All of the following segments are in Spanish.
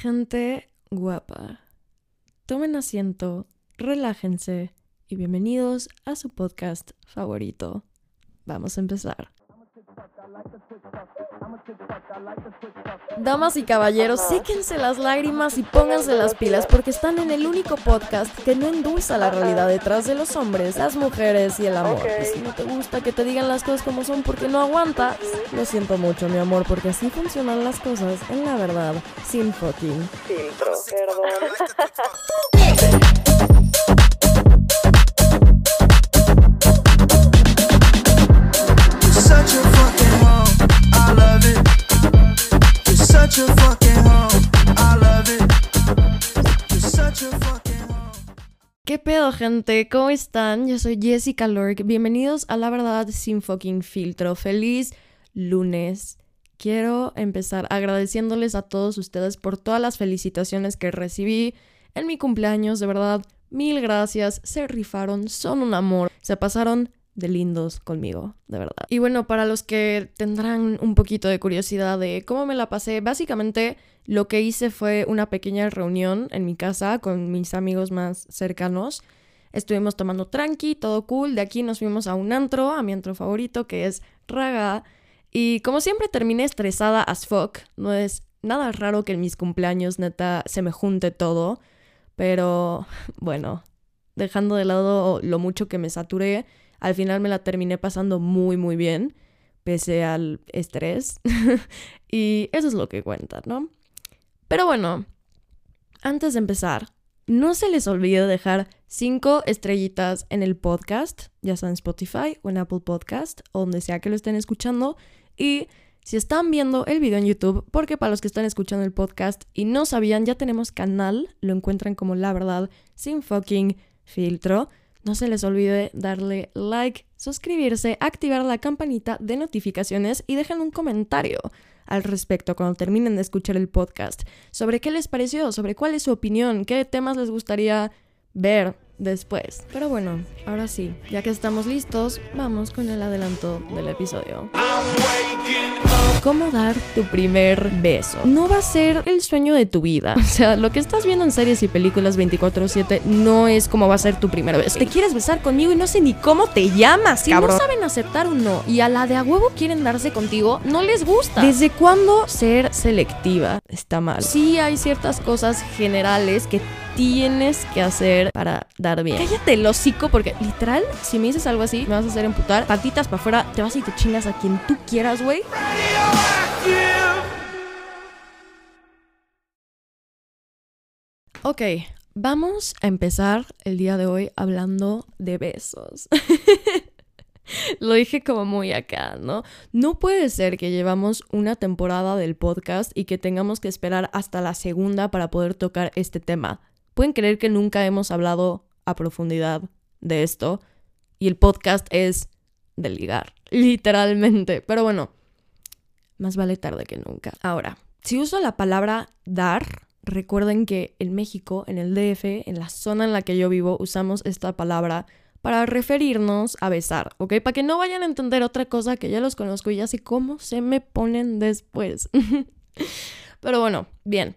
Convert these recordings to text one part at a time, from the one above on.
Gente guapa, tomen asiento, relájense y bienvenidos a su podcast favorito. Vamos a empezar. Damas y caballeros, séquense las lágrimas y pónganse las pilas porque están en el único podcast que no endulza la realidad detrás de los hombres, las mujeres y el amor. Y si no te gusta que te digan las cosas como son porque no aguantas, lo siento mucho, mi amor, porque así funcionan las cosas en la verdad, sin fucking filtro. You're ¿Qué pedo, gente? ¿Cómo están? Yo soy Jessica Lork. Bienvenidos a La Verdad Sin Fucking Filtro. Feliz lunes. Quiero empezar agradeciéndoles a todos ustedes por todas las felicitaciones que recibí en mi cumpleaños. De verdad, mil gracias. Se rifaron, son un amor. Se pasaron de lindos conmigo, de verdad. Y bueno, para los que tendrán un poquito de curiosidad de cómo me la pasé, básicamente lo que hice fue una pequeña reunión en mi casa con mis amigos más cercanos. Estuvimos tomando tranqui, todo cool. De aquí nos fuimos a un antro, a mi antro favorito, que es Raga. Y como siempre terminé estresada as fuck. No es nada raro que en mis cumpleaños neta se me junte todo. Pero bueno, dejando de lado lo mucho que me saturé, al final me la terminé pasando muy muy bien, pese al estrés. y eso es lo que cuenta, ¿no? Pero bueno, antes de empezar, no se les olvide dejar cinco estrellitas en el podcast, ya sea en Spotify o en Apple Podcast, o donde sea que lo estén escuchando. Y si están viendo el video en YouTube, porque para los que están escuchando el podcast y no sabían, ya tenemos canal, lo encuentran como La Verdad sin fucking filtro. No se les olvide darle like, suscribirse, activar la campanita de notificaciones y dejen un comentario al respecto cuando terminen de escuchar el podcast sobre qué les pareció, sobre cuál es su opinión, qué temas les gustaría ver después. Pero bueno, ahora sí, ya que estamos listos, vamos con el adelanto del episodio. ¿Cómo dar tu primer beso? No va a ser el sueño de tu vida. O sea, lo que estás viendo en series y películas 24/7 no es cómo va a ser tu primer beso. Te quieres besar conmigo y no sé ni cómo te llamas, si no saben aceptar un no y a la de a huevo quieren darse contigo, no les gusta. ¿Desde cuándo ser selectiva está mal? Sí hay ciertas cosas generales que tienes que hacer para dar bien. Cállate el hocico porque literal, si me dices algo así, me vas a hacer emputar. Patitas para afuera, te vas y te chingas a quien tú quieras, güey. Ok, vamos a empezar el día de hoy hablando de besos. Lo dije como muy acá, ¿no? No puede ser que llevamos una temporada del podcast y que tengamos que esperar hasta la segunda para poder tocar este tema. ¿Pueden creer que nunca hemos hablado a profundidad de esto? Y el podcast es de ligar, literalmente. Pero bueno, más vale tarde que nunca. Ahora, si uso la palabra dar, recuerden que en México, en el DF, en la zona en la que yo vivo, usamos esta palabra para referirnos a besar, ¿ok? Para que no vayan a entender otra cosa que ya los conozco y ya sé cómo se me ponen después. Pero bueno, bien.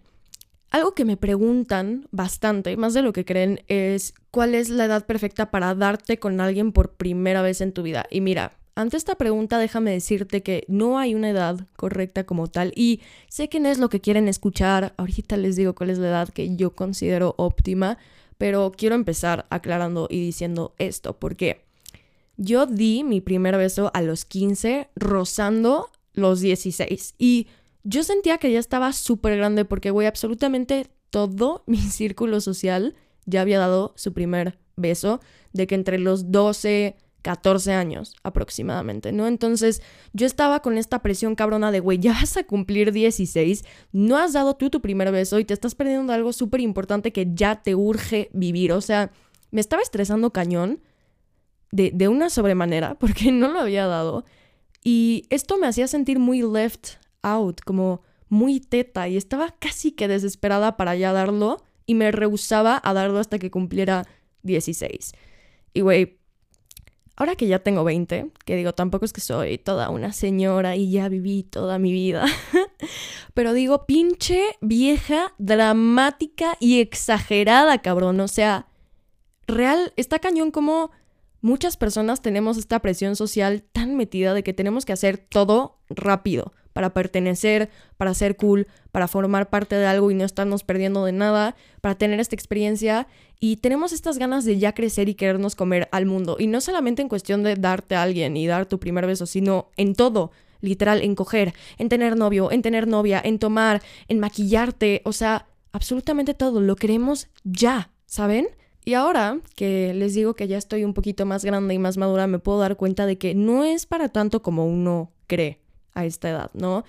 Algo que me preguntan bastante, más de lo que creen, es cuál es la edad perfecta para darte con alguien por primera vez en tu vida. Y mira, ante esta pregunta déjame decirte que no hay una edad correcta como tal y sé que es lo que quieren escuchar, ahorita les digo cuál es la edad que yo considero óptima, pero quiero empezar aclarando y diciendo esto, porque yo di mi primer beso a los 15, rozando los 16 y yo sentía que ya estaba súper grande porque, güey, absolutamente todo mi círculo social ya había dado su primer beso, de que entre los 12, 14 años aproximadamente, ¿no? Entonces yo estaba con esta presión cabrona de, güey, ya vas a cumplir 16, no has dado tú tu primer beso y te estás perdiendo algo súper importante que ya te urge vivir. O sea, me estaba estresando cañón de, de una sobremanera porque no lo había dado. Y esto me hacía sentir muy left out, como muy teta y estaba casi que desesperada para ya darlo y me rehusaba a darlo hasta que cumpliera 16. Y güey, Ahora que ya tengo 20, que digo, tampoco es que soy toda una señora y ya viví toda mi vida, pero digo, pinche vieja, dramática y exagerada, cabrón. O sea, real, está cañón como muchas personas tenemos esta presión social tan metida de que tenemos que hacer todo rápido para pertenecer, para ser cool, para formar parte de algo y no estarnos perdiendo de nada, para tener esta experiencia y tenemos estas ganas de ya crecer y querernos comer al mundo. Y no solamente en cuestión de darte a alguien y dar tu primer beso, sino en todo. Literal, en coger, en tener novio, en tener novia, en tomar, en maquillarte, o sea, absolutamente todo. Lo queremos ya, ¿saben? Y ahora que les digo que ya estoy un poquito más grande y más madura, me puedo dar cuenta de que no es para tanto como uno cree a esta edad, ¿no?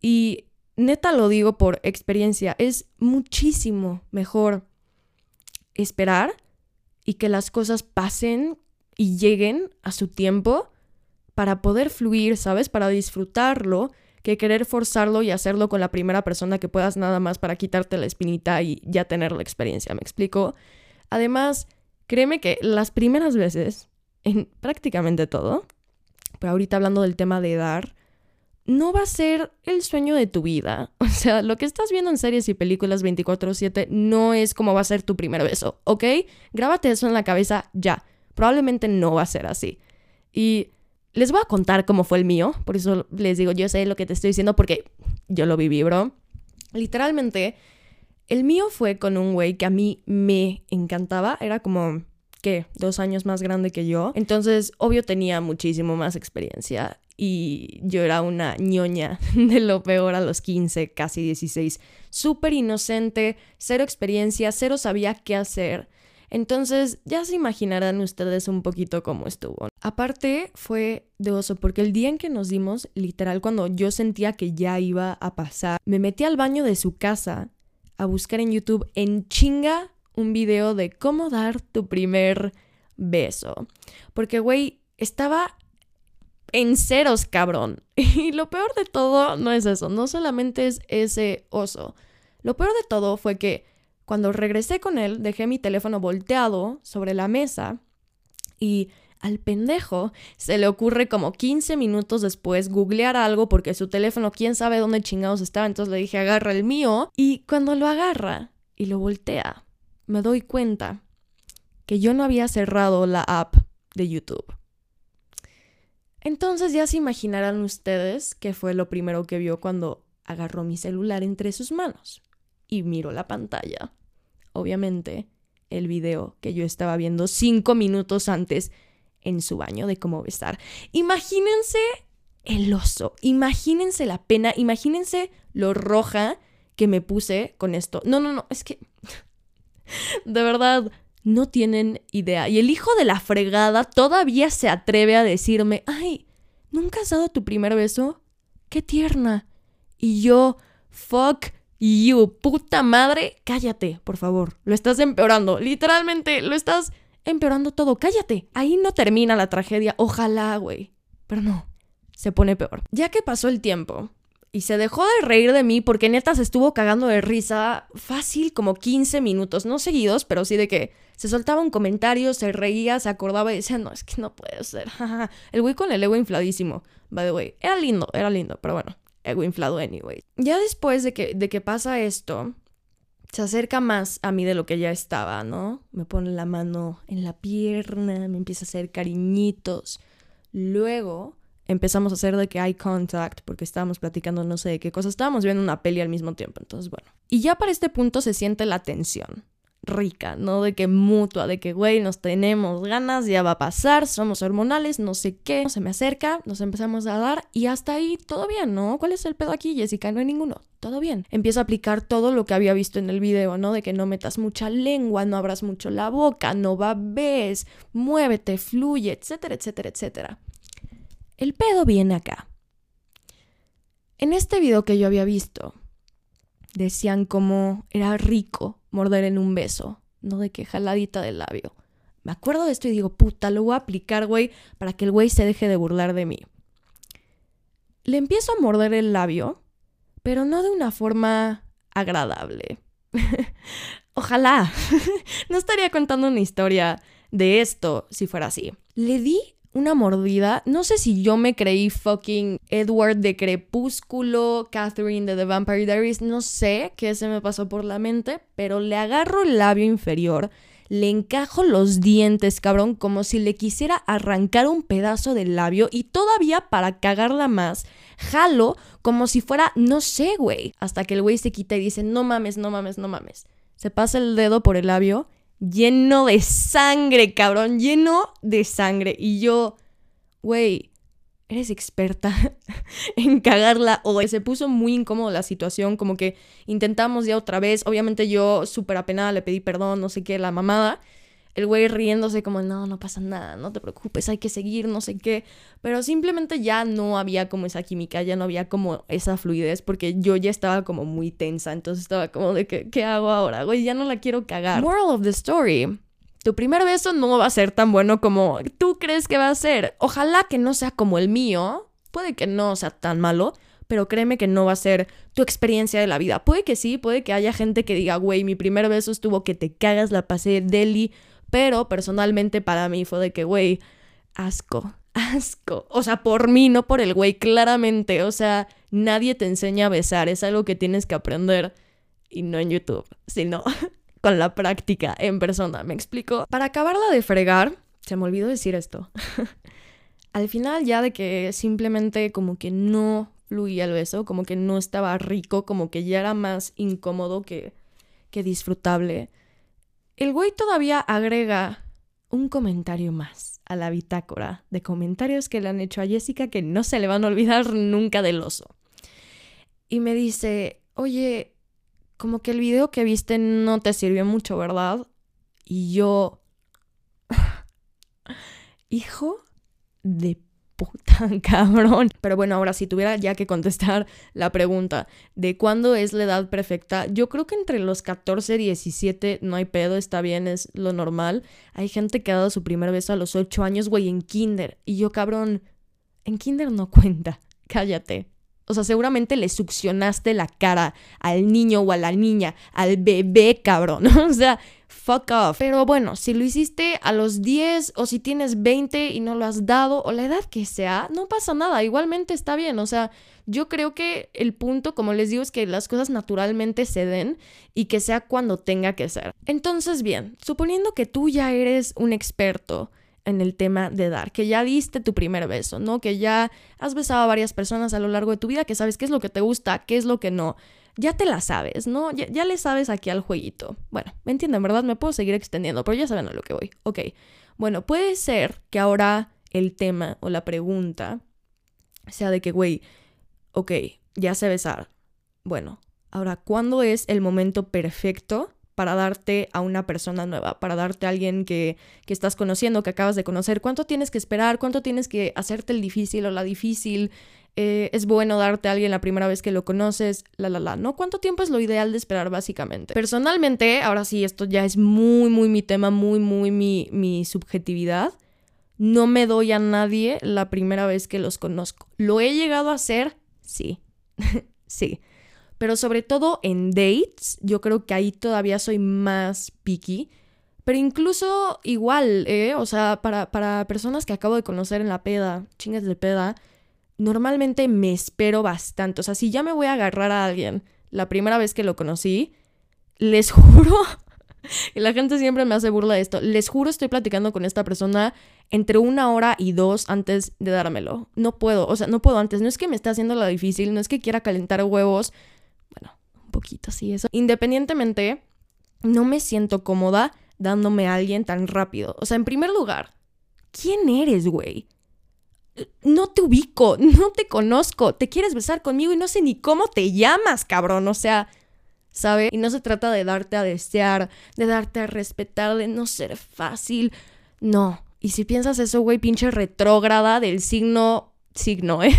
Y neta lo digo por experiencia, es muchísimo mejor esperar y que las cosas pasen y lleguen a su tiempo para poder fluir, ¿sabes? Para disfrutarlo, que querer forzarlo y hacerlo con la primera persona que puedas nada más para quitarte la espinita y ya tener la experiencia, ¿me explico? Además, créeme que las primeras veces, en prácticamente todo, pero ahorita hablando del tema de dar, no va a ser el sueño de tu vida. O sea, lo que estás viendo en series y películas 24/7 no es como va a ser tu primer beso, ¿ok? Grábate eso en la cabeza ya. Probablemente no va a ser así. Y les voy a contar cómo fue el mío, por eso les digo, yo sé lo que te estoy diciendo porque yo lo viví, bro. Literalmente, el mío fue con un güey que a mí me encantaba, era como ¿qué? Dos años más grande que yo. Entonces, obvio, tenía muchísimo más experiencia y yo era una ñoña de lo peor a los 15, casi 16. Súper inocente, cero experiencia, cero sabía qué hacer. Entonces ya se imaginarán ustedes un poquito cómo estuvo. Aparte fue de oso porque el día en que nos dimos, literal cuando yo sentía que ya iba a pasar, me metí al baño de su casa a buscar en YouTube en chinga un video de cómo dar tu primer beso. Porque, güey, estaba en ceros, cabrón. Y lo peor de todo no es eso, no solamente es ese oso. Lo peor de todo fue que cuando regresé con él, dejé mi teléfono volteado sobre la mesa y al pendejo se le ocurre como 15 minutos después googlear algo porque su teléfono quién sabe dónde chingados estaba, entonces le dije agarra el mío y cuando lo agarra y lo voltea, me doy cuenta que yo no había cerrado la app de YouTube. Entonces ya se imaginarán ustedes qué fue lo primero que vio cuando agarró mi celular entre sus manos y miró la pantalla. Obviamente, el video que yo estaba viendo cinco minutos antes en su baño de cómo besar. Imagínense el oso, imagínense la pena, imagínense lo roja que me puse con esto. No, no, no, es que de verdad no tienen idea. Y el hijo de la fregada todavía se atreve a decirme, ay, ¿nunca has dado tu primer beso? ¡Qué tierna! Y yo, fuck you, puta madre, cállate, por favor. Lo estás empeorando. Literalmente, lo estás empeorando todo. Cállate. Ahí no termina la tragedia. Ojalá, güey. Pero no, se pone peor. Ya que pasó el tiempo, y se dejó de reír de mí porque neta se estuvo cagando de risa fácil como 15 minutos, no seguidos, pero sí de que se soltaba un comentario, se reía, se acordaba y decía, no, es que no puede ser. el güey con el ego infladísimo, by the way. Era lindo, era lindo, pero bueno, ego inflado anyway. Ya después de que, de que pasa esto, se acerca más a mí de lo que ya estaba, ¿no? Me pone la mano en la pierna, me empieza a hacer cariñitos. Luego empezamos a hacer de que eye contact porque estábamos platicando no sé de qué cosa, estábamos viendo una peli al mismo tiempo, entonces bueno. Y ya para este punto se siente la tensión rica, ¿no? De que mutua, de que, güey, nos tenemos ganas, ya va a pasar, somos hormonales, no sé qué, se me acerca, nos empezamos a dar y hasta ahí todo bien, ¿no? ¿Cuál es el pedo aquí, Jessica? No hay ninguno, todo bien. Empiezo a aplicar todo lo que había visto en el video, ¿no? De que no metas mucha lengua, no abras mucho la boca, no babes, muévete, fluye, etcétera, etcétera, etcétera. El pedo viene acá. En este video que yo había visto, decían como era rico morder en un beso, no de que jaladita del labio. Me acuerdo de esto y digo, puta, lo voy a aplicar, güey, para que el güey se deje de burlar de mí. Le empiezo a morder el labio, pero no de una forma agradable. Ojalá. no estaría contando una historia de esto si fuera así. Le di una mordida. No sé si yo me creí fucking Edward de Crepúsculo, Catherine de The Vampire Diaries, no sé qué se me pasó por la mente, pero le agarro el labio inferior, le encajo los dientes, cabrón, como si le quisiera arrancar un pedazo del labio y todavía para cagarla más, jalo como si fuera, no sé, güey, hasta que el güey se quita y dice, no mames, no mames, no mames. Se pasa el dedo por el labio lleno de sangre, cabrón, lleno de sangre. Y yo, güey, eres experta en cagarla. O se puso muy incómoda la situación, como que intentamos ya otra vez. Obviamente yo súper apenada le pedí perdón, no sé qué, la mamada el güey riéndose como, no, no pasa nada, no te preocupes, hay que seguir, no sé qué. Pero simplemente ya no había como esa química, ya no había como esa fluidez, porque yo ya estaba como muy tensa, entonces estaba como de, ¿qué, qué hago ahora? Güey, ya no la quiero cagar. Moral of the story. Tu primer beso no va a ser tan bueno como tú crees que va a ser. Ojalá que no sea como el mío. Puede que no sea tan malo, pero créeme que no va a ser tu experiencia de la vida. Puede que sí, puede que haya gente que diga, güey, mi primer beso estuvo que te cagas, la pasé deli, pero personalmente para mí fue de que, güey, asco, asco. O sea, por mí, no por el güey, claramente. O sea, nadie te enseña a besar, es algo que tienes que aprender y no en YouTube, sino con la práctica en persona, ¿me explico? Para acabarla de fregar, se me olvidó decir esto. Al final ya de que simplemente como que no fluía el beso, como que no estaba rico, como que ya era más incómodo que, que disfrutable el güey todavía agrega un comentario más a la bitácora de comentarios que le han hecho a Jessica que no se le van a olvidar nunca del oso. Y me dice, oye, como que el video que viste no te sirvió mucho, ¿verdad? Y yo, hijo de puta, cabrón. Pero bueno, ahora si tuviera ya que contestar la pregunta de cuándo es la edad perfecta, yo creo que entre los 14 y 17 no hay pedo, está bien, es lo normal. Hay gente que ha dado su primer beso a los 8 años, güey, en kinder. Y yo, cabrón, en kinder no cuenta. Cállate. O sea, seguramente le succionaste la cara al niño o a la niña, al bebé, cabrón. o sea, fuck off. Pero bueno, si lo hiciste a los 10 o si tienes 20 y no lo has dado o la edad que sea, no pasa nada, igualmente está bien. O sea, yo creo que el punto, como les digo, es que las cosas naturalmente se den y que sea cuando tenga que ser. Entonces, bien, suponiendo que tú ya eres un experto en el tema de dar, que ya diste tu primer beso, ¿no? Que ya has besado a varias personas a lo largo de tu vida, que sabes qué es lo que te gusta, qué es lo que no ya te la sabes, ¿no? Ya, le sabes aquí al jueguito. Bueno, me entienden, ¿verdad? Me puedo seguir extendiendo, pero ya saben a lo que voy. Ok. Bueno, puede ser que ahora el tema o la pregunta sea de que, güey, ok, ya sé besar. Bueno, ahora, ¿cuándo es el momento perfecto para darte a una persona nueva, para darte a alguien que, que, estás conociendo, que acabas de conocer? ¿Cuánto tienes que esperar? ¿Cuánto tienes que hacerte el difícil o la difícil? Eh, es bueno darte a alguien la primera vez que lo conoces, la, la, la, ¿no? ¿Cuánto tiempo es lo ideal de esperar básicamente? Personalmente, ahora sí, esto ya es muy, muy mi tema, muy, muy mi, mi subjetividad. No me doy a nadie la primera vez que los conozco. ¿Lo he llegado a hacer? Sí, sí. Pero sobre todo en dates, yo creo que ahí todavía soy más picky. Pero incluso igual, ¿eh? O sea, para, para personas que acabo de conocer en la peda, chingas de peda, normalmente me espero bastante. O sea, si ya me voy a agarrar a alguien la primera vez que lo conocí, les juro, y la gente siempre me hace burla de esto, les juro estoy platicando con esta persona entre una hora y dos antes de dármelo. No puedo, o sea, no puedo antes. No es que me esté haciendo la difícil, no es que quiera calentar huevos. Bueno, un poquito sí, eso. Independientemente, no me siento cómoda dándome a alguien tan rápido. O sea, en primer lugar, ¿quién eres, güey? No te ubico, no te conozco, te quieres besar conmigo y no sé ni cómo te llamas, cabrón, o sea, ¿sabe? Y no se trata de darte a desear, de darte a respetar, de no ser fácil, no. Y si piensas eso, güey, pinche retrógrada del signo, signo, ¿eh?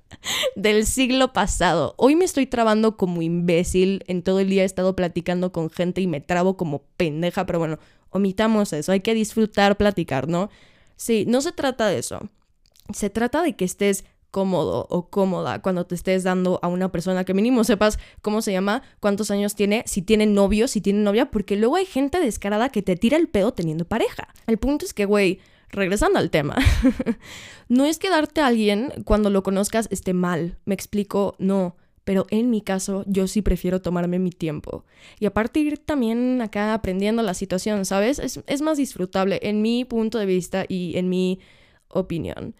del siglo pasado. Hoy me estoy trabando como imbécil, en todo el día he estado platicando con gente y me trabo como pendeja, pero bueno, omitamos eso, hay que disfrutar platicar, ¿no? Sí, no se trata de eso se trata de que estés cómodo o cómoda cuando te estés dando a una persona que mínimo sepas cómo se llama, cuántos años tiene, si tiene novio, si tiene novia, porque luego hay gente descarada que te tira el pedo teniendo pareja. El punto es que, güey, regresando al tema, no es que darte a alguien cuando lo conozcas esté mal, me explico, no, pero en mi caso yo sí prefiero tomarme mi tiempo. Y a partir también acá aprendiendo la situación, ¿sabes? Es, es más disfrutable en mi punto de vista y en mi opinión.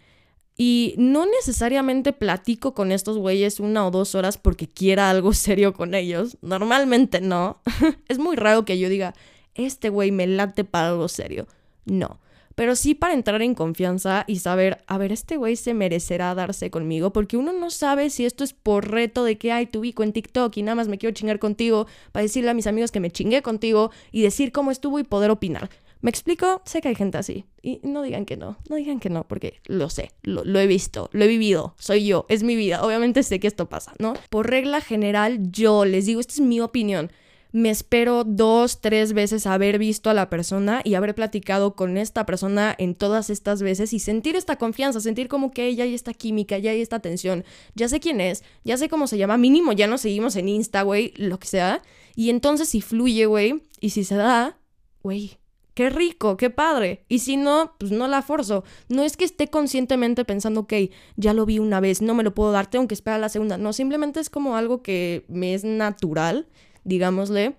Y no necesariamente platico con estos güeyes una o dos horas porque quiera algo serio con ellos. Normalmente no. es muy raro que yo diga, este güey me late para algo serio. No. Pero sí para entrar en confianza y saber, a ver, este güey se merecerá darse conmigo, porque uno no sabe si esto es por reto de que, hay tu ubico en TikTok y nada más me quiero chingar contigo para decirle a mis amigos que me chingué contigo y decir cómo estuvo y poder opinar. ¿Me explico? Sé que hay gente así. Y no digan que no, no digan que no, porque lo sé, lo, he visto, lo he vivido, soy yo, es mi vida. Obviamente sé que esto pasa, ¿no? Por regla general, yo les digo, esta es mi opinión. Me espero dos, tres veces haber visto a la persona y haber platicado con esta persona en todas estas veces y sentir esta confianza, sentir como que ya hay esta química, ya hay esta atención, ya sé quién es, ya sé cómo se llama, mínimo ya nos seguimos en Insta, güey, lo que sea. Y entonces si fluye, güey, y si se da, güey, qué rico, qué padre. Y si no, pues no la forzo. No es que esté conscientemente pensando, ok, ya lo vi una vez, no me lo puedo dar, tengo que esperar a la segunda. No, simplemente es como algo que me es natural, digámosle.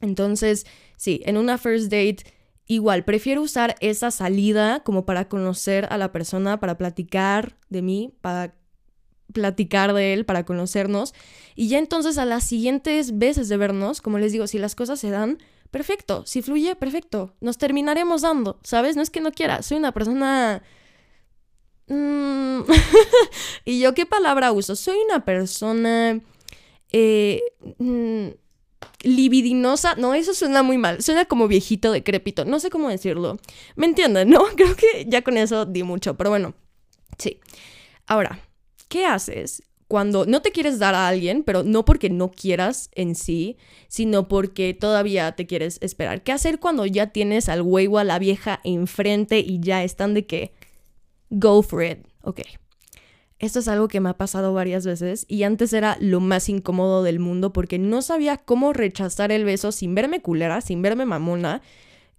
Entonces, sí, en una first date, igual, prefiero usar esa salida como para conocer a la persona, para platicar de mí, para platicar de él, para conocernos. Y ya entonces a las siguientes veces de vernos, como les digo, si las cosas se dan, perfecto, si fluye, perfecto, nos terminaremos dando, ¿sabes? No es que no quiera, soy una persona... Mm, ¿Y yo qué palabra uso? Soy una persona... Eh, mm, libidinosa, no, eso suena muy mal, suena como viejito decrépito, no sé cómo decirlo. ¿Me entienden, no? Creo que ya con eso di mucho, pero bueno, sí. Ahora, ¿qué haces cuando no te quieres dar a alguien, pero no porque no quieras en sí, sino porque todavía te quieres esperar. ¿Qué hacer cuando ya tienes al güey o a la vieja enfrente y ya están de que go for it? Ok. Esto es algo que me ha pasado varias veces y antes era lo más incómodo del mundo porque no sabía cómo rechazar el beso sin verme culera, sin verme mamona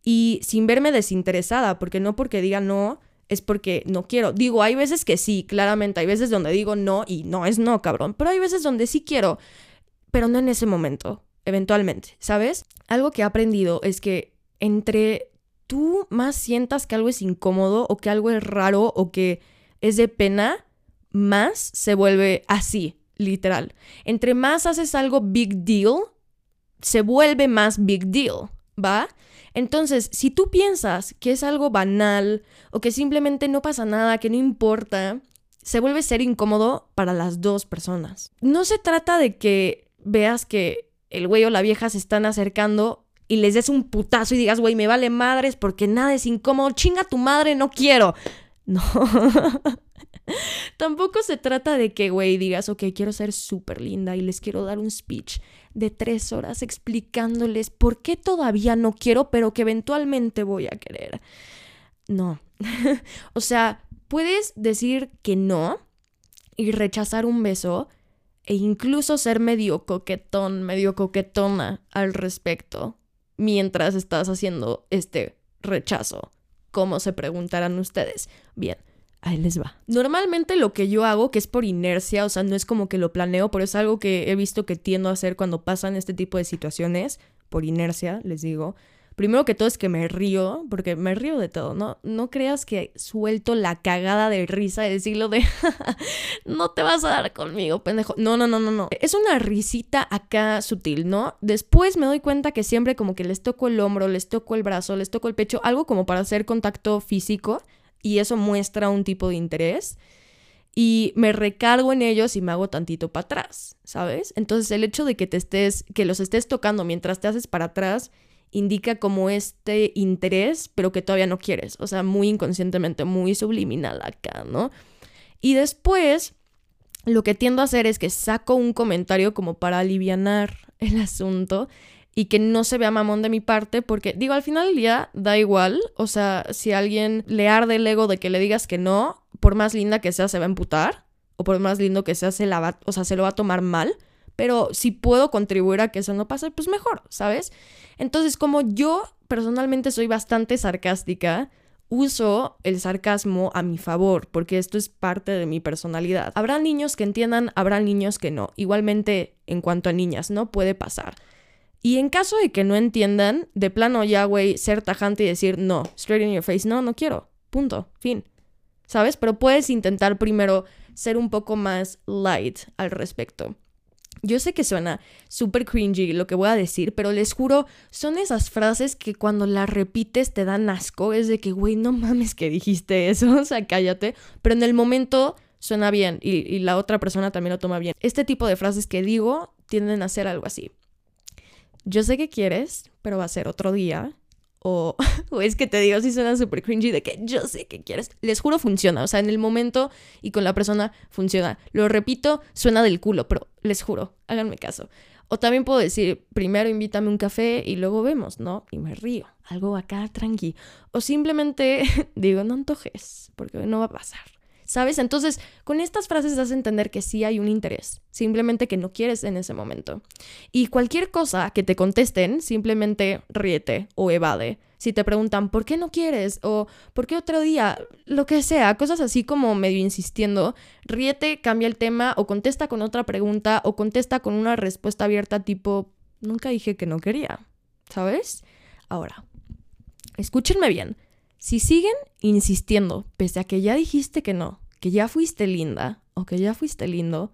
y sin verme desinteresada, porque no porque diga no, es porque no quiero. Digo, hay veces que sí, claramente, hay veces donde digo no y no es no, cabrón, pero hay veces donde sí quiero, pero no en ese momento, eventualmente, ¿sabes? Algo que he aprendido es que entre tú más sientas que algo es incómodo o que algo es raro o que es de pena, más se vuelve así, literal. Entre más haces algo big deal, se vuelve más big deal, ¿va? Entonces, si tú piensas que es algo banal o que simplemente no pasa nada, que no importa, se vuelve ser incómodo para las dos personas. No se trata de que veas que el güey o la vieja se están acercando y les des un putazo y digas, güey, me vale madres porque nada es incómodo, chinga tu madre, no quiero. No. Tampoco se trata de que, güey, digas, ok, quiero ser súper linda y les quiero dar un speech de tres horas explicándoles por qué todavía no quiero, pero que eventualmente voy a querer. No. o sea, puedes decir que no y rechazar un beso e incluso ser medio coquetón, medio coquetona al respecto mientras estás haciendo este rechazo. ¿Cómo se preguntarán ustedes? Bien, ahí les va. Normalmente lo que yo hago, que es por inercia, o sea, no es como que lo planeo, pero es algo que he visto que tiendo a hacer cuando pasan este tipo de situaciones, por inercia, les digo. Primero que todo es que me río, porque me río de todo, ¿no? No creas que suelto la cagada de risa de decirlo de, no te vas a dar conmigo, pendejo. No, no, no, no, no. Es una risita acá sutil, ¿no? Después me doy cuenta que siempre como que les toco el hombro, les toco el brazo, les toco el pecho, algo como para hacer contacto físico y eso muestra un tipo de interés y me recargo en ellos y me hago tantito para atrás, ¿sabes? Entonces el hecho de que te estés, que los estés tocando mientras te haces para atrás, indica como este interés, pero que todavía no quieres, o sea, muy inconscientemente, muy subliminal acá, ¿no? Y después, lo que tiendo a hacer es que saco un comentario como para alivianar el asunto y que no se vea mamón de mi parte, porque digo, al final del día da igual, o sea, si alguien le arde el ego de que le digas que no, por más linda que sea, se va a emputar, o por más lindo que sea, se, la va, o sea, se lo va a tomar mal, pero si puedo contribuir a que eso no pase, pues mejor, ¿sabes? Entonces, como yo personalmente soy bastante sarcástica, uso el sarcasmo a mi favor, porque esto es parte de mi personalidad. Habrá niños que entiendan, habrá niños que no. Igualmente, en cuanto a niñas, ¿no? Puede pasar. Y en caso de que no entiendan, de plano ya, güey, ser tajante y decir, no, straight in your face, no, no quiero. Punto, fin. ¿Sabes? Pero puedes intentar primero ser un poco más light al respecto. Yo sé que suena súper cringy lo que voy a decir, pero les juro, son esas frases que cuando las repites te dan asco. Es de que, güey, no mames que dijiste eso, o sea, cállate. Pero en el momento suena bien y, y la otra persona también lo toma bien. Este tipo de frases que digo tienden a ser algo así. Yo sé que quieres, pero va a ser otro día. O, es que te digo, si suena súper cringy de que yo sé que quieres. Les juro, funciona. O sea, en el momento y con la persona funciona. Lo repito, suena del culo, pero les juro, háganme caso. O también puedo decir, primero invítame un café y luego vemos, ¿no? Y me río. Algo acá tranqui. O simplemente digo, no antojes, porque no va a pasar. ¿Sabes? Entonces, con estas frases das a entender que sí hay un interés, simplemente que no quieres en ese momento. Y cualquier cosa que te contesten, simplemente ríete o evade. Si te preguntan, ¿por qué no quieres? O ¿por qué otro día? Lo que sea, cosas así como medio insistiendo, ríete, cambia el tema o contesta con otra pregunta o contesta con una respuesta abierta tipo, nunca dije que no quería. ¿Sabes? Ahora, escúchenme bien. Si siguen insistiendo, pese a que ya dijiste que no, que ya fuiste linda o que ya fuiste lindo,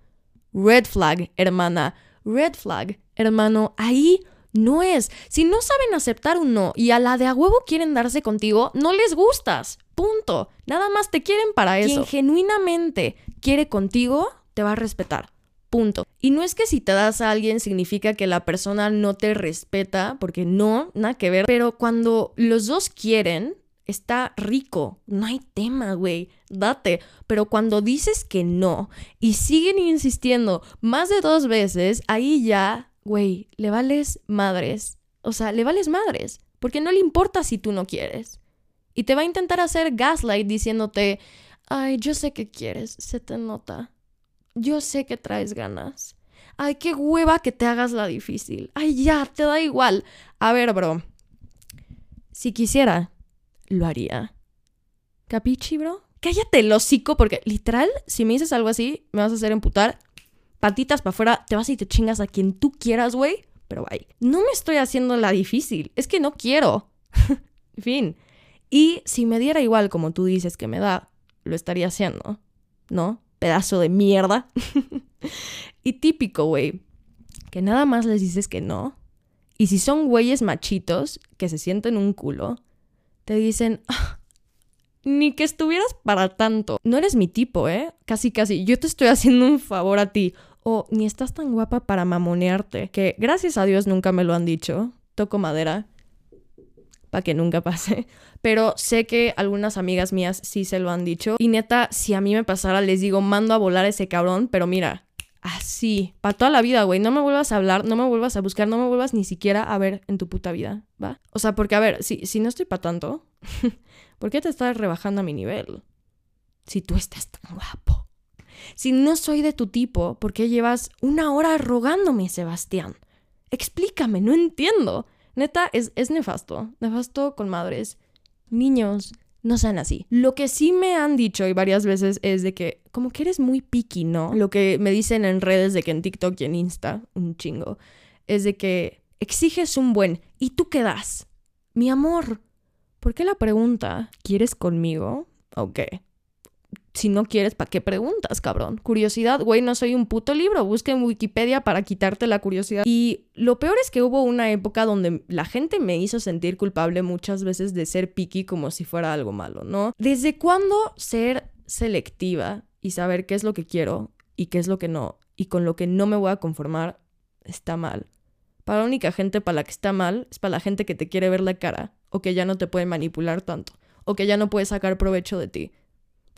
red flag, hermana, red flag, hermano, ahí no es. Si no saben aceptar un no y a la de a huevo quieren darse contigo, no les gustas. Punto. Nada más te quieren para eso. Quien genuinamente quiere contigo, te va a respetar. Punto. Y no es que si te das a alguien significa que la persona no te respeta, porque no, nada que ver. Pero cuando los dos quieren, está rico, no hay tema, güey, date. Pero cuando dices que no y siguen insistiendo más de dos veces, ahí ya, güey, le vales madres. O sea, le vales madres, porque no le importa si tú no quieres. Y te va a intentar hacer gaslight diciéndote, ay, yo sé que quieres, se te nota. Yo sé que traes ganas. Ay, qué hueva que te hagas la difícil. Ay, ya, te da igual. A ver, bro. Si quisiera, lo haría. ¿Capichi, bro? Cállate el hocico, porque literal, si me dices algo así, me vas a hacer emputar. Patitas para afuera, te vas y te chingas a quien tú quieras, güey. Pero bye. No me estoy haciendo la difícil, es que no quiero. fin. Y si me diera igual como tú dices que me da, lo estaría haciendo. ¿No? Pedazo de mierda. y típico, güey. Que nada más les dices que no. Y si son güeyes machitos que se sienten un culo, te dicen, "Ah, ni que estuvieras para tanto. No eres mi tipo, ¿eh? Casi, casi. Yo te estoy haciendo un favor a ti. O ni estás tan guapa para mamonearte. Que gracias a Dios nunca me lo han dicho. Toco madera. Para que nunca pase. Pero sé que algunas amigas mías sí se lo han dicho. Y neta, si a mí me pasara, les digo, mando a volar a ese cabrón. Pero mira, así. Para toda la vida, güey. No me vuelvas a hablar, no me vuelvas a buscar, no me vuelvas ni siquiera a ver en tu puta vida, ¿va? O sea, porque a ver, si, si no estoy para tanto, ¿por qué te estás rebajando a mi nivel? Si tú estás tan guapo. Si no soy de tu tipo, ¿por qué llevas una hora rogándome, Sebastián? Explícame, no entiendo. Neta, es, es nefasto. Nefasto con madres. Niños, no sean así. Lo que sí me han dicho y varias veces es de que como que eres muy picky, ¿no? Lo que me dicen en redes de que en TikTok y en Insta, un chingo, es de que exiges un buen ¿y tú qué das? Mi amor, ¿por qué la pregunta? ¿Quieres conmigo? Ok. Si no quieres, ¿para qué preguntas, cabrón? Curiosidad, güey, no soy un puto libro. Busca en Wikipedia para quitarte la curiosidad. Y lo peor es que hubo una época donde la gente me hizo sentir culpable muchas veces de ser picky como si fuera algo malo, ¿no? ¿Desde cuándo ser selectiva y saber qué es lo que quiero y qué es lo que no y con lo que no me voy a conformar está mal? Para la única gente para la que está mal es para la gente que te quiere ver la cara o que ya no te puede manipular tanto o que ya no puede sacar provecho de ti.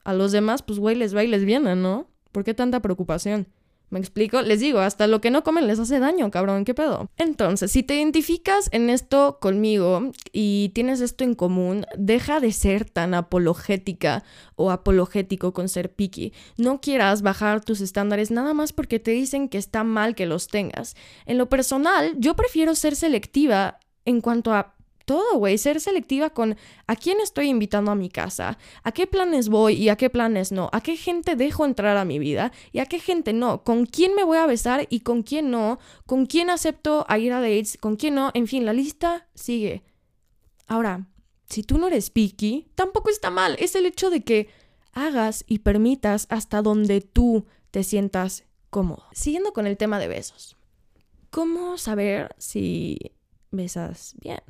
A los demás, pues, güey, les va y les viene, ¿no? ¿Por qué tanta preocupación? ¿Me explico? Les digo, hasta lo que no comen les hace daño, cabrón, ¿qué pedo? Entonces, si te identificas en esto conmigo y tienes esto en común, deja de ser tan apologética o apologético con ser picky. No quieras bajar tus estándares nada más porque te dicen que está mal que los tengas. En lo personal, yo prefiero ser selectiva en cuanto a todo, güey, ser selectiva con a quién estoy invitando a mi casa, a qué planes voy y a qué planes no, a qué gente dejo entrar a mi vida y a qué gente no, con quién me voy a besar y con quién no, con quién acepto a ir a dates, con quién no, en fin, la lista sigue. Ahora, si tú no eres picky, tampoco está mal, es el hecho de que hagas y permitas hasta donde tú te sientas cómodo. Siguiendo con el tema de besos. ¿Cómo saber si besas bien?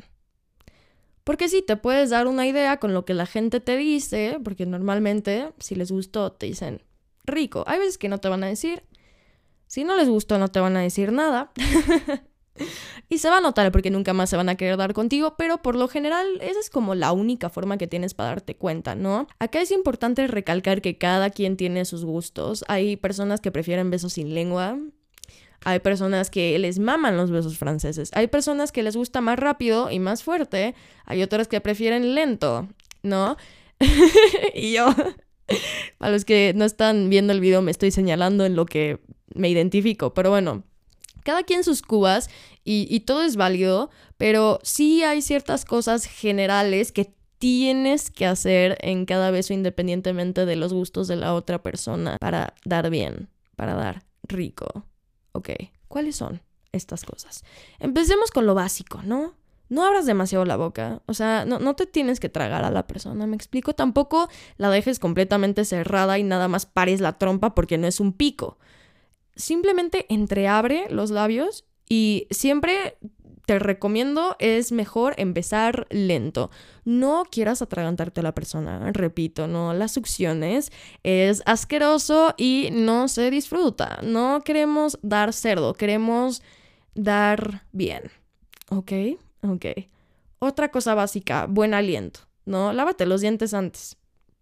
Porque sí, te puedes dar una idea con lo que la gente te dice, porque normalmente si les gustó te dicen rico. Hay veces que no te van a decir. Si no les gustó no te van a decir nada. y se va a notar porque nunca más se van a querer dar contigo, pero por lo general esa es como la única forma que tienes para darte cuenta, ¿no? Acá es importante recalcar que cada quien tiene sus gustos. Hay personas que prefieren besos sin lengua, hay personas que les maman los besos franceses. Hay personas que les gusta más rápido y más fuerte. Hay otras que prefieren lento, ¿no? y yo, a los que no están viendo el video, me estoy señalando en lo que me identifico. Pero bueno, cada quien sus cubas y, y todo es válido, pero sí hay ciertas cosas generales que tienes que hacer en cada beso independientemente de los gustos de la otra persona para dar bien, para dar rico. Ok, ¿cuáles son estas cosas? Empecemos con lo básico, ¿no? No abras demasiado la boca, o sea, no, no, te tienes que tragar a la persona, me explico. Tampoco la dejes completamente cerrada y nada más pares la trompa porque no es un pico. Simplemente entreabre los labios y siempre te recomiendo es mejor empezar lento. No quieras atragantarte a la persona, repito, no las succiones. Es asqueroso y no se disfruta. No queremos dar cerdo, queremos dar bien. ¿Ok? Ok. Otra cosa básica, buen aliento, ¿no? Lávate los dientes antes.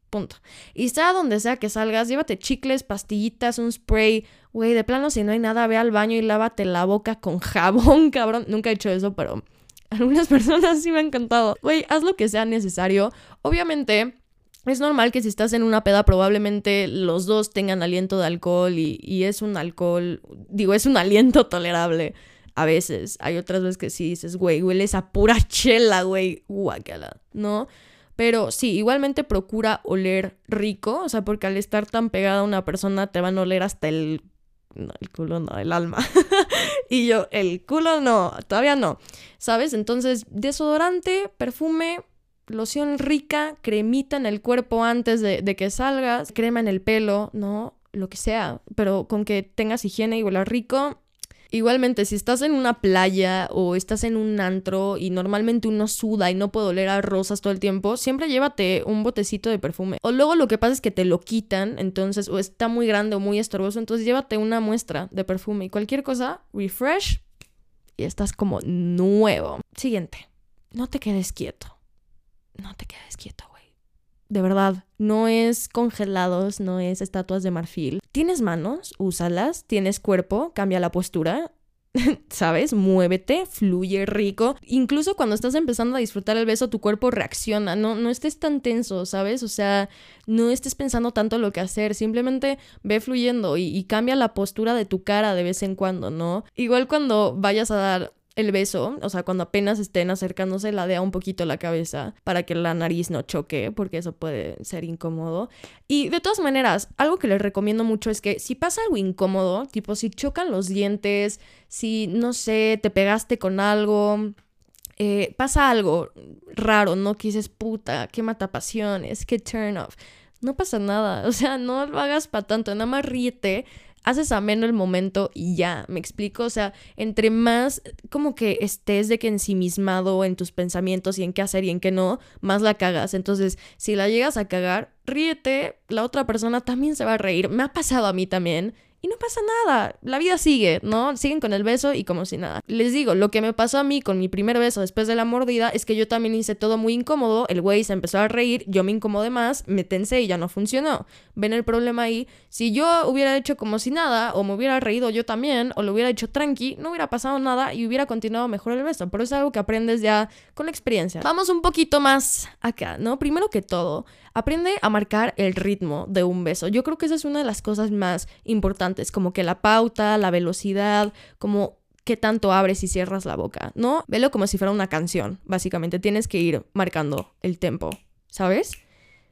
Punto. Y sea donde sea que salgas, llévate chicles, pastillitas, un spray. Güey, de plano, si no hay nada, ve al baño y lávate la boca con jabón, cabrón. Nunca he hecho eso, pero algunas personas sí me han encantado. Güey, haz lo que sea necesario. Obviamente, es normal que si estás en una peda, probablemente los dos tengan aliento de alcohol y, y es un alcohol, digo, es un aliento tolerable. A veces, hay otras veces que sí dices, güey, hueles a pura chela, güey, guácala, ¿no? Pero sí, igualmente procura oler rico, o sea, porque al estar tan pegada a una persona te van a oler hasta el... No, el culo no, el alma. y yo, el culo no, todavía no. ¿Sabes? Entonces, desodorante, perfume, loción rica, cremita en el cuerpo antes de, de que salgas, crema en el pelo, ¿no? Lo que sea, pero con que tengas higiene y huela rico, Igualmente, si estás en una playa o estás en un antro y normalmente uno suda y no puede oler a rosas todo el tiempo, siempre llévate un botecito de perfume. O luego lo que pasa es que te lo quitan, entonces, o está muy grande o muy estorboso, entonces llévate una muestra de perfume y cualquier cosa, refresh y estás como nuevo. Siguiente, no te quedes quieto. No te quedes quieto. De verdad, no es congelados, no es estatuas de marfil. Tienes manos, úsalas. Tienes cuerpo, cambia la postura. ¿Sabes? Muévete, fluye rico. Incluso cuando estás empezando a disfrutar el beso, tu cuerpo reacciona. No, no estés tan tenso, ¿sabes? O sea, no estés pensando tanto lo que hacer. Simplemente ve fluyendo y, y cambia la postura de tu cara de vez en cuando, ¿no? Igual cuando vayas a dar el beso, o sea, cuando apenas estén acercándose, ladea un poquito la cabeza para que la nariz no choque, porque eso puede ser incómodo. Y de todas maneras, algo que les recomiendo mucho es que si pasa algo incómodo, tipo si chocan los dientes, si, no sé, te pegaste con algo, eh, pasa algo raro, ¿no? Que dices, puta, qué mata pasiones, qué turn off. No pasa nada, o sea, no lo hagas para tanto, nada más ríete haces ameno el momento y ya, me explico, o sea, entre más como que estés de que ensimismado en tus pensamientos y en qué hacer y en qué no, más la cagas. Entonces, si la llegas a cagar, ríete, la otra persona también se va a reír. Me ha pasado a mí también no pasa nada. La vida sigue, ¿no? Siguen con el beso y como si nada. Les digo, lo que me pasó a mí con mi primer beso después de la mordida es que yo también hice todo muy incómodo. El güey se empezó a reír, yo me incomodé más, me tensé y ya no funcionó. ¿Ven el problema ahí? Si yo hubiera hecho como si nada, o me hubiera reído yo también, o lo hubiera hecho tranqui, no hubiera pasado nada y hubiera continuado mejor el beso. Pero es algo que aprendes ya con la experiencia. Vamos un poquito más acá, ¿no? Primero que todo, aprende a marcar el ritmo de un beso. Yo creo que esa es una de las cosas más importantes, como que la pauta, la velocidad, como qué tanto abres y cierras la boca, ¿no? Velo como si fuera una canción, básicamente. Tienes que ir marcando el tempo, ¿sabes?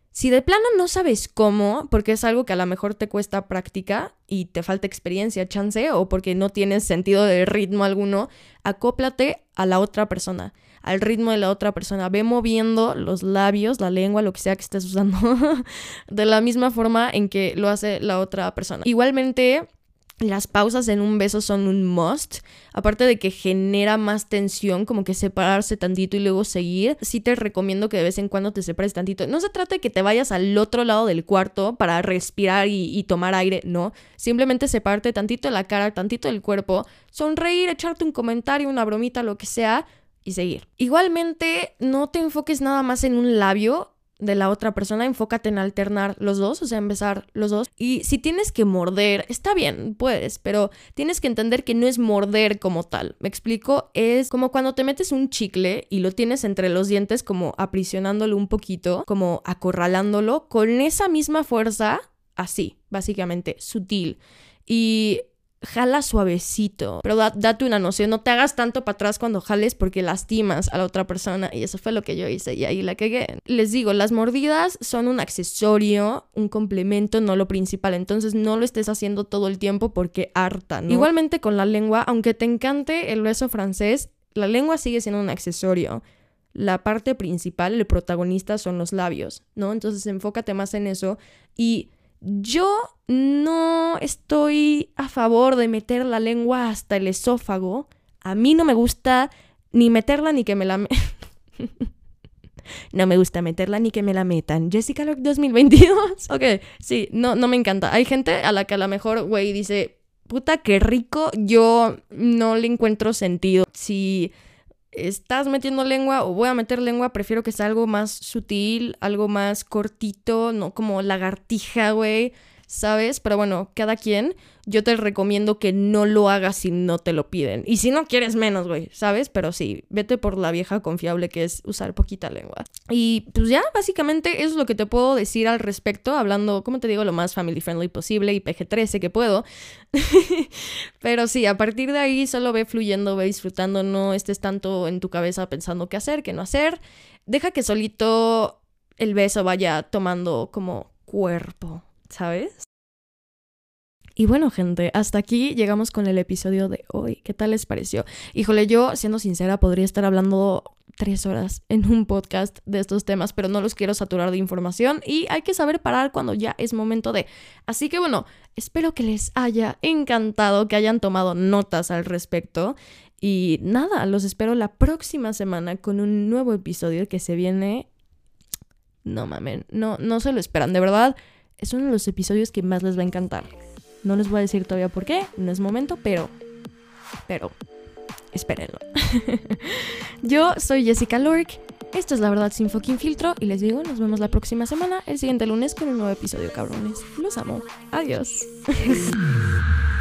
Si de plano no sabes cómo, porque es algo que a lo mejor te cuesta práctica y te falta experiencia, chance, o porque no tienes sentido de ritmo alguno, acóplate a la otra persona, al ritmo de la otra persona. Ve moviendo los labios, la lengua, lo que sea que estés usando, de la misma forma en que lo hace la otra persona. Igualmente, las pausas en un beso son un must. Aparte de que genera más tensión, como que separarse tantito y luego seguir. Sí te recomiendo que de vez en cuando te separes tantito. No se trata de que te vayas al otro lado del cuarto para respirar y, tomar aire, no. Simplemente separarte tantito de la cara, tantito del cuerpo, sonreír, echarte un comentario, una bromita, lo que sea, y seguir. Igualmente, no te enfoques nada más en un labio de la otra persona, enfócate en alternar los dos, o sea, en besar los dos. Y si tienes que morder, está bien, puedes, pero tienes que entender que no es morder como tal. Me explico, es como cuando te metes un chicle y lo tienes entre los dientes como aprisionándolo un poquito, como acorralándolo, con esa misma fuerza, así, básicamente, sutil. Y jala suavecito, pero da- date una noción, no te hagas tanto para atrás cuando jales porque lastimas a la otra persona y eso fue lo que yo hice y ahí la cagué. Les digo, las mordidas son un accesorio, un complemento, no lo principal, entonces no lo estés haciendo todo el tiempo porque harta, ¿no? Igualmente con la lengua, aunque te encante el beso francés, la lengua sigue siendo un accesorio. La parte principal, el protagonista son los labios, ¿no? Entonces enfócate más en eso y yo no estoy a favor de meter la lengua hasta el esófago. A mí no me gusta ni meterla ni que me la... me- no me gusta meterla ni que me la metan. Jessica Locke 2022. ok, sí, no, no me encanta. Hay gente a la que a lo mejor, güey, dice, puta, qué rico. Yo no le encuentro sentido. Si estás metiendo lengua o voy a meter lengua, prefiero que sea algo más sutil, algo más cortito, no como lagartija, güey, ¿sabes? Pero bueno, cada quien, yo te recomiendo que no lo hagas si no te lo piden. Y si no quieres menos, güey, ¿sabes? Pero sí, vete por la vieja confiable que es usar poquita lengua. Y pues ya, básicamente eso es lo que te puedo decir al respecto, hablando, como te digo, lo más family friendly posible y PG-13 que puedo. Pero sí, a partir de ahí solo ve fluyendo, ve disfrutando, no estés tanto en tu cabeza pensando qué hacer, qué no hacer. Deja que solito el beso vaya tomando como cuerpo, ¿sabes? Y bueno, gente, hasta aquí llegamos con el episodio de hoy. ¿Qué tal les pareció? Híjole, yo, siendo sincera, podría estar hablando tres horas en un podcast de estos temas, pero no los quiero saturar de información y hay que saber parar cuando ya es momento de. Así que bueno, espero que les haya encantado, que hayan tomado notas al respecto. Y nada, los espero la próxima semana con un nuevo episodio que se viene. No mamen, no, no se lo esperan, de verdad. Es uno de los episodios que más les va a encantar. No les voy a decir todavía por qué, no es momento, pero. Pero. Espérenlo. Yo soy Jessica Lork. Esto es La Verdad Sin Fucking Filtro. Y les digo, nos vemos la próxima semana, el siguiente lunes, con un nuevo episodio, cabrones. Los amo. Adiós.